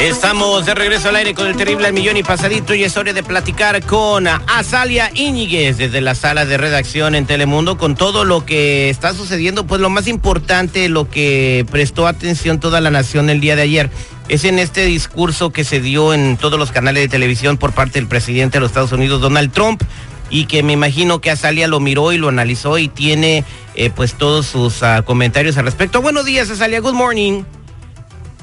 Estamos de regreso al aire con el terrible al millón y pasadito y es hora de platicar con Azalia Íñiguez desde la sala de redacción en Telemundo con todo lo que está sucediendo, pues lo más importante, lo que prestó atención toda la nación el día de ayer es en este discurso que se dio en todos los canales de televisión por parte del presidente de los Estados Unidos, Donald Trump, y que me imagino que Azalia lo miró y lo analizó y tiene eh, pues todos sus uh, comentarios al respecto. Buenos días, Azalia, good morning.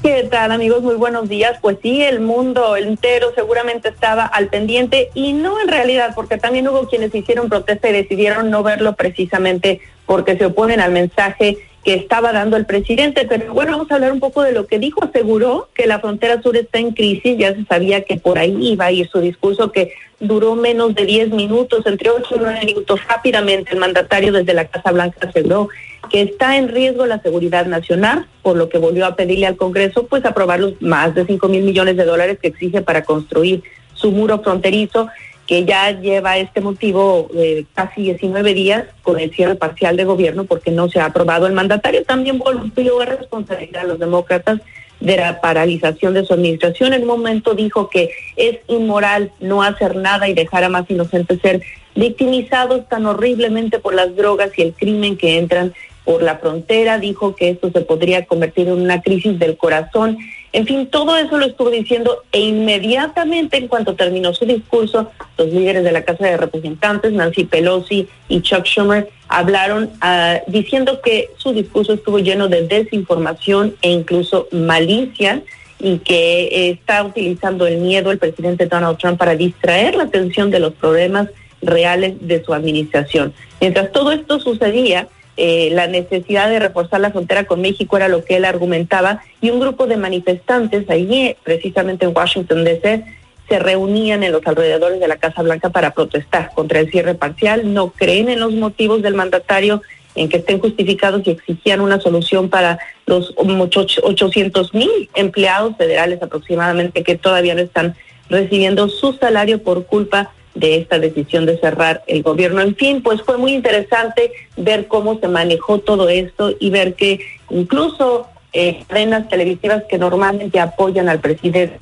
¿Qué tal amigos? Muy buenos días. Pues sí, el mundo entero seguramente estaba al pendiente y no en realidad, porque también hubo quienes hicieron protesta y decidieron no verlo precisamente porque se oponen al mensaje que estaba dando el presidente. Pero bueno, vamos a hablar un poco de lo que dijo. Aseguró que la frontera sur está en crisis, ya se sabía que por ahí iba a ir su discurso que duró menos de 10 minutos, entre 8 y 9 minutos rápidamente. El mandatario desde la Casa Blanca aseguró que está en riesgo la seguridad nacional, por lo que volvió a pedirle al Congreso pues aprobar los más de 5 mil millones de dólares que exige para construir su muro fronterizo, que ya lleva este motivo casi 19 días con el cierre parcial de gobierno porque no se ha aprobado. El mandatario también volvió a responsabilizar a los demócratas de la paralización de su administración. En un momento dijo que es inmoral no hacer nada y dejar a más inocentes ser victimizados tan horriblemente por las drogas y el crimen que entran por la frontera, dijo que esto se podría convertir en una crisis del corazón. En fin, todo eso lo estuvo diciendo e inmediatamente en cuanto terminó su discurso, los líderes de la Casa de Representantes, Nancy Pelosi y Chuck Schumer, hablaron uh, diciendo que su discurso estuvo lleno de desinformación e incluso malicia y que está utilizando el miedo el presidente Donald Trump para distraer la atención de los problemas reales de su administración. Mientras todo esto sucedía, eh, la necesidad de reforzar la frontera con México era lo que él argumentaba y un grupo de manifestantes allí, precisamente en Washington DC, se reunían en los alrededores de la Casa Blanca para protestar contra el cierre parcial, no creen en los motivos del mandatario en que estén justificados y exigían una solución para los 800 mil empleados federales aproximadamente que todavía no están recibiendo su salario por culpa de esta decisión de cerrar el gobierno. En fin, pues fue muy interesante ver cómo se manejó todo esto y ver que incluso eh, cadenas televisivas que normalmente apoyan al presidente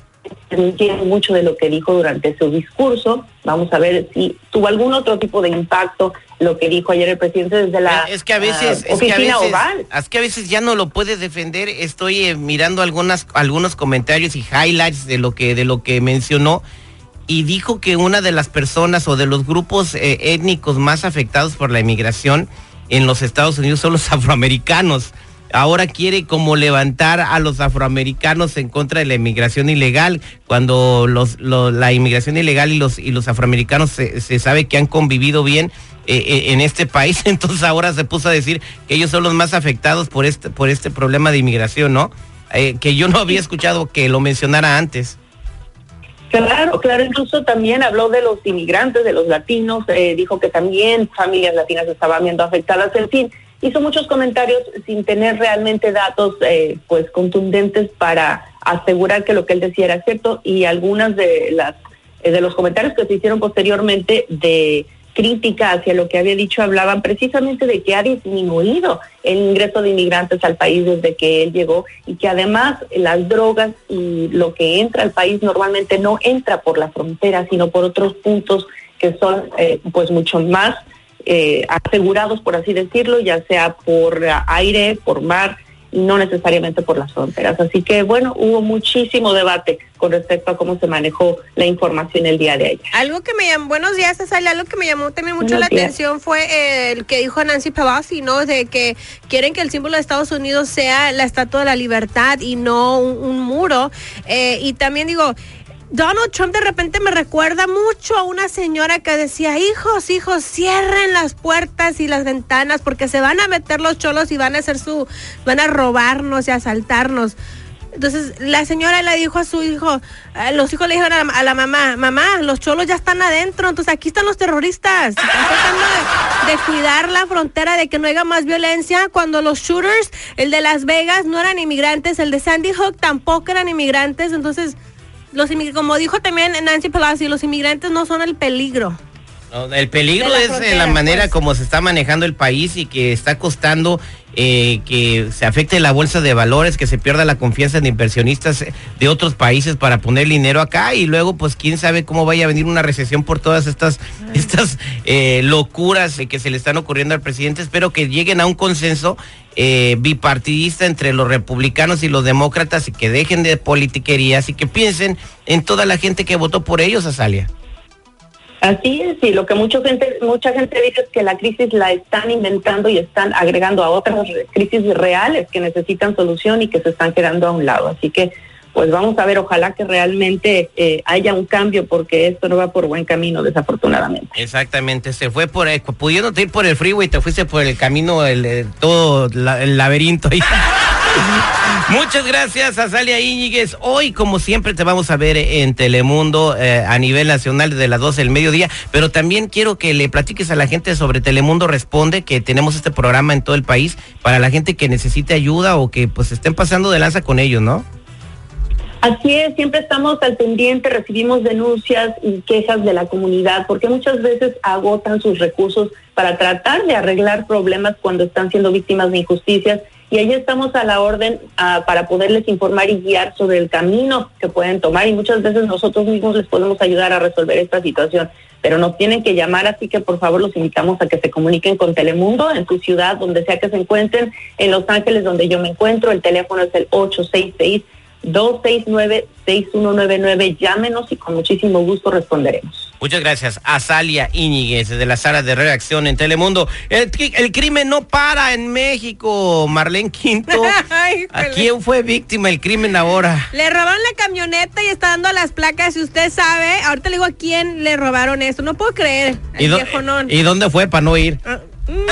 entienden mucho de lo que dijo durante su discurso. Vamos a ver si tuvo algún otro tipo de impacto lo que dijo ayer el presidente desde la es que a veces, uh, oficina es que a veces, oval. Es que a veces ya no lo puedes defender. Estoy eh, mirando algunas algunos comentarios y highlights de lo que de lo que mencionó y dijo que una de las personas o de los grupos eh, étnicos más afectados por la inmigración en los Estados Unidos son los afroamericanos. Ahora quiere como levantar a los afroamericanos en contra de la inmigración ilegal, cuando los, la inmigración ilegal y los, y los afroamericanos se, se sabe que han convivido bien eh, eh, en este país, entonces ahora se puso a decir que ellos son los más afectados por este, por este problema de inmigración, ¿no? Que yo no había escuchado que lo mencionara antes. Claro, claro, incluso también habló de los inmigrantes, de los latinos, eh, dijo que también familias latinas estaban viendo afectadas, en fin, hizo muchos comentarios sin tener realmente datos eh, pues contundentes para asegurar que lo que él decía era cierto y algunas de las eh, de los comentarios que se hicieron posteriormente de crítica hacia lo que había dicho hablaban precisamente de que ha disminuido el ingreso de inmigrantes al país desde que él llegó y que además las drogas y lo que entra al país normalmente no entra por la frontera, sino por otros puntos que son eh, pues mucho más eh, asegurados, por así decirlo, ya sea por aire, por mar no necesariamente por las fronteras. Así que bueno, hubo muchísimo debate con respecto a cómo se manejó la información el día de ayer. Algo que me llamó, buenos días, Cecilia, algo que me llamó también mucho Buenos la días. atención fue eh, el que dijo Nancy Pelosi, ¿no? De que quieren que el símbolo de Estados Unidos sea la Estatua de la Libertad y no un, un muro. Eh, y también digo, Donald Trump de repente me recuerda mucho a una señora que decía, hijos, hijos, cierren las puertas y las ventanas porque se van a meter los cholos y van a hacer su, van a robarnos y asaltarnos. Entonces la señora le dijo a su hijo, eh, los hijos le dijeron a la, mamá, mamá, los cholos ya están adentro, entonces aquí están los terroristas. Están tratando de- de cuidar la frontera, de que no haya más violencia, cuando los shooters, el de Las Vegas, no eran inmigrantes, el de Sandy Hook tampoco eran inmigrantes, entonces, los como dijo también Nancy Pelosi, los inmigrantes no son el peligro. El peligro es eh, la manera pues. como se está manejando el país y que está costando eh, que se afecte la bolsa de valores, que se pierda la confianza de inversionistas de otros países para poner dinero acá y luego pues quién sabe cómo vaya a venir una recesión por todas estas, estas eh, locuras que se le están ocurriendo al presidente. Espero que lleguen a un consenso eh, bipartidista entre los republicanos y los demócratas y que dejen de politiquerías y que piensen en toda la gente que votó por ellos, Azalia. Así es, y lo que mucha gente, mucha gente dice es que la crisis la están inventando y están agregando a otras crisis reales que necesitan solución y que se están quedando a un lado. Así que, pues vamos a ver, ojalá que realmente eh, haya un cambio porque esto no va por buen camino, desafortunadamente. Exactamente, se fue por, pudiéndote ir por el freeway, te fuiste por el camino, el, todo el laberinto ahí. Muchas gracias a Salia Íñiguez. Hoy, como siempre, te vamos a ver en Telemundo eh, a nivel nacional desde las 12 del mediodía, pero también quiero que le platiques a la gente sobre Telemundo Responde, que tenemos este programa en todo el país para la gente que necesite ayuda o que pues estén pasando de lanza con ellos, ¿no? Así es, siempre estamos al pendiente, recibimos denuncias y quejas de la comunidad, porque muchas veces agotan sus recursos para tratar de arreglar problemas cuando están siendo víctimas de injusticias y ahí estamos a la orden ah, para poderles informar y guiar sobre el camino que pueden tomar y muchas veces nosotros mismos les podemos ayudar a resolver esta situación, pero nos tienen que llamar, así que por favor los invitamos a que se comuniquen con Telemundo en su ciudad, donde sea que se encuentren, en Los Ángeles, donde yo me encuentro, el teléfono es el 866 269-6199. Llámenos y con muchísimo gusto responderemos. Muchas gracias. Azalia Íñiguez, de la sala de redacción en Telemundo. El, crimen no para en México, Marlene Quinto. ¿A quién fue víctima el crimen ahora? Le robaron la camioneta y está dando las placas. Si usted sabe, ahorita le digo a quién le robaron esto. No puedo creer. ¿Y, ¿Y dónde fue para no ir? Ah, mm.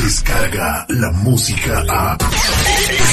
Descarga la música a.